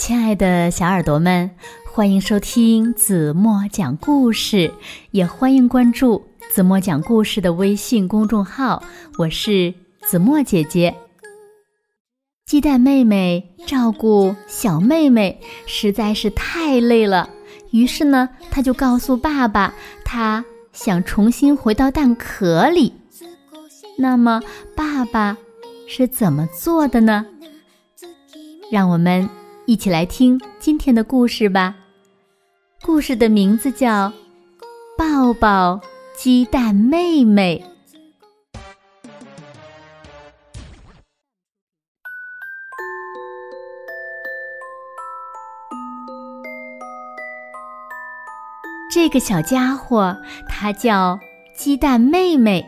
亲爱的小耳朵们，欢迎收听子墨讲故事，也欢迎关注子墨讲故事的微信公众号。我是子墨姐姐。鸡蛋妹妹照顾小妹妹实在是太累了，于是呢，她就告诉爸爸，她想重新回到蛋壳里。那么，爸爸是怎么做的呢？让我们一起来听今天的故事吧。故事的名字叫《抱抱鸡蛋妹妹》。这个小家伙，它叫鸡蛋妹妹。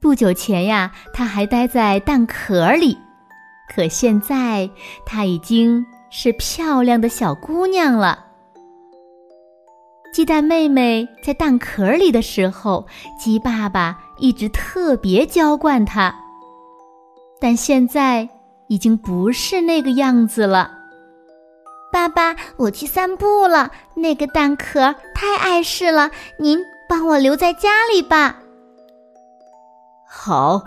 不久前呀，它还待在蛋壳里。可现在，她已经是漂亮的小姑娘了。鸡蛋妹妹在蛋壳里的时候，鸡爸爸一直特别娇惯她，但现在已经不是那个样子了。爸爸，我去散步了，那个蛋壳太碍事了，您帮我留在家里吧。好，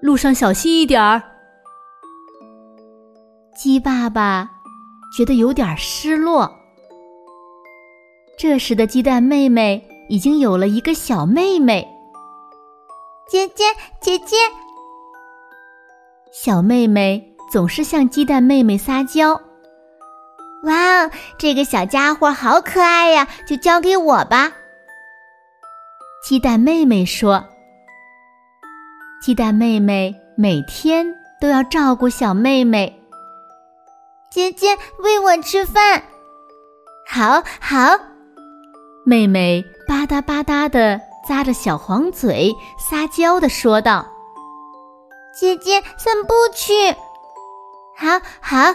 路上小心一点儿。鸡爸爸觉得有点失落。这时的鸡蛋妹妹已经有了一个小妹妹。姐姐，姐姐，小妹妹总是向鸡蛋妹妹撒娇。哇，这个小家伙好可爱呀，就交给我吧。鸡蛋妹妹说：“鸡蛋妹妹每天都要照顾小妹妹。”姐姐喂我吃饭，好好。妹妹吧嗒吧嗒的咂着小黄嘴，撒娇的说道：“姐姐散步去，好好。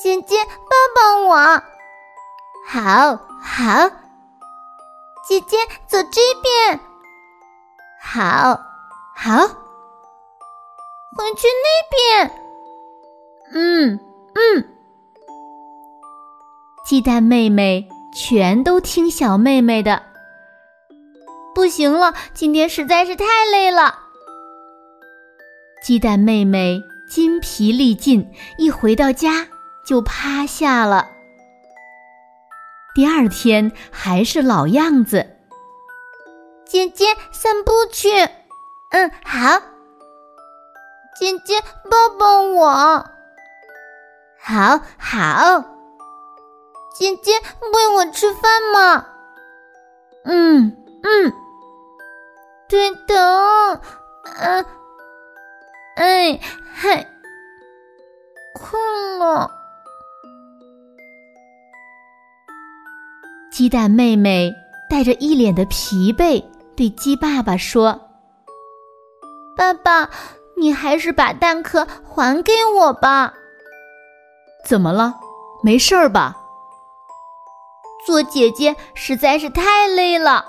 姐姐抱抱我，好好。姐姐走这边，好好。回去那边，嗯。”嗯，鸡蛋妹妹全都听小妹妹的。不行了，今天实在是太累了。鸡蛋妹妹筋疲力尽，一回到家就趴下了。第二天还是老样子。姐姐散步去，嗯，好。姐姐抱抱我。好好，姐姐喂我吃饭吗？嗯嗯，对的，嗯，哎嗨，困了。鸡蛋妹妹带着一脸的疲惫，对鸡爸爸说：“爸爸，你还是把蛋壳还给我吧。”怎么了？没事儿吧？做姐姐实在是太累了。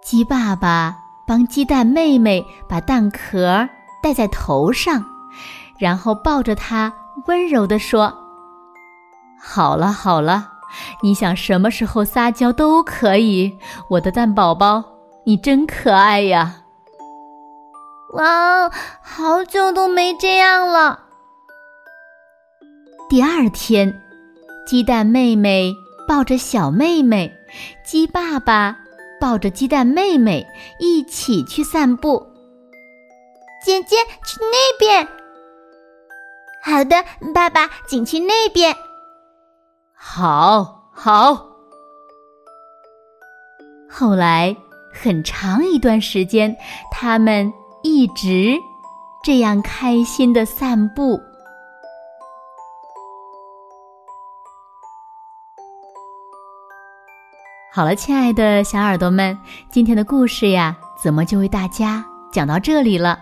鸡爸爸帮鸡蛋妹妹把蛋壳戴在头上，然后抱着她，温柔地说：“好了好了，你想什么时候撒娇都可以，我的蛋宝宝，你真可爱呀！”哇哦，好久都没这样了。第二天，鸡蛋妹妹抱着小妹妹，鸡爸爸抱着鸡蛋妹妹一起去散步。姐姐去那边。好的，爸爸，请去那边。好，好。后来很长一段时间，他们一直这样开心的散步。好了，亲爱的小耳朵们，今天的故事呀，怎么就为大家讲到这里了？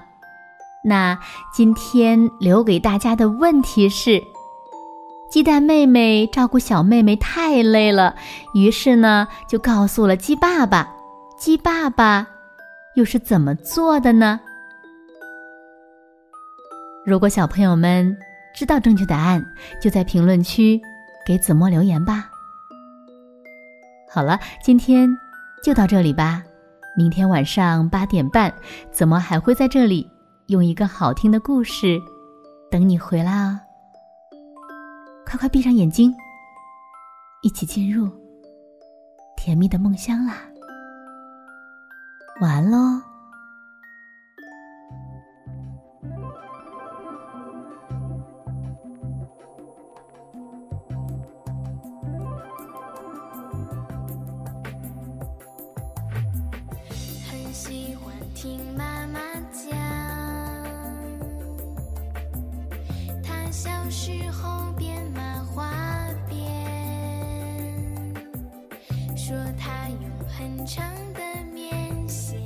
那今天留给大家的问题是：鸡蛋妹妹照顾小妹妹太累了，于是呢，就告诉了鸡爸爸。鸡爸爸又是怎么做的呢？如果小朋友们知道正确答案，就在评论区给子墨留言吧。好了，今天就到这里吧。明天晚上八点半，怎么还会在这里用一个好听的故事等你回来哦。快快闭上眼睛，一起进入甜蜜的梦乡啦！晚安喽。听妈妈讲，她小时候编麻花辫，说她用很长的棉线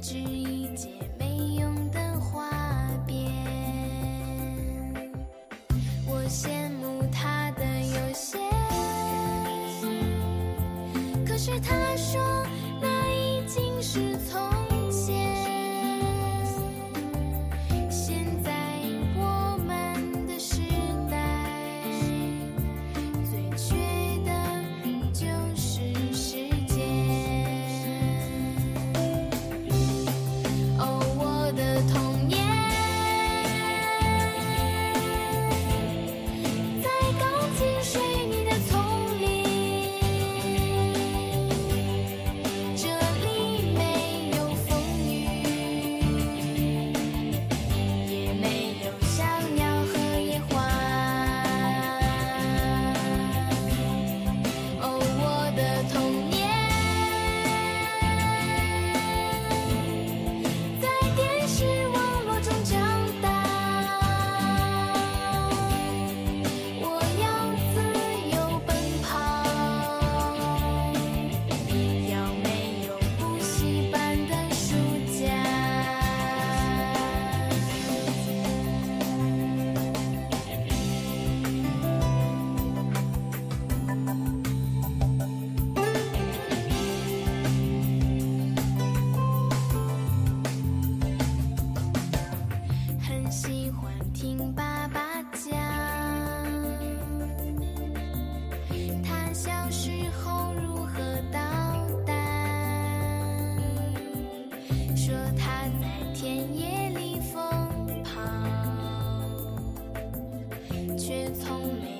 织一件没用的花边。我羡慕她的悠闲，可是她说。是从他。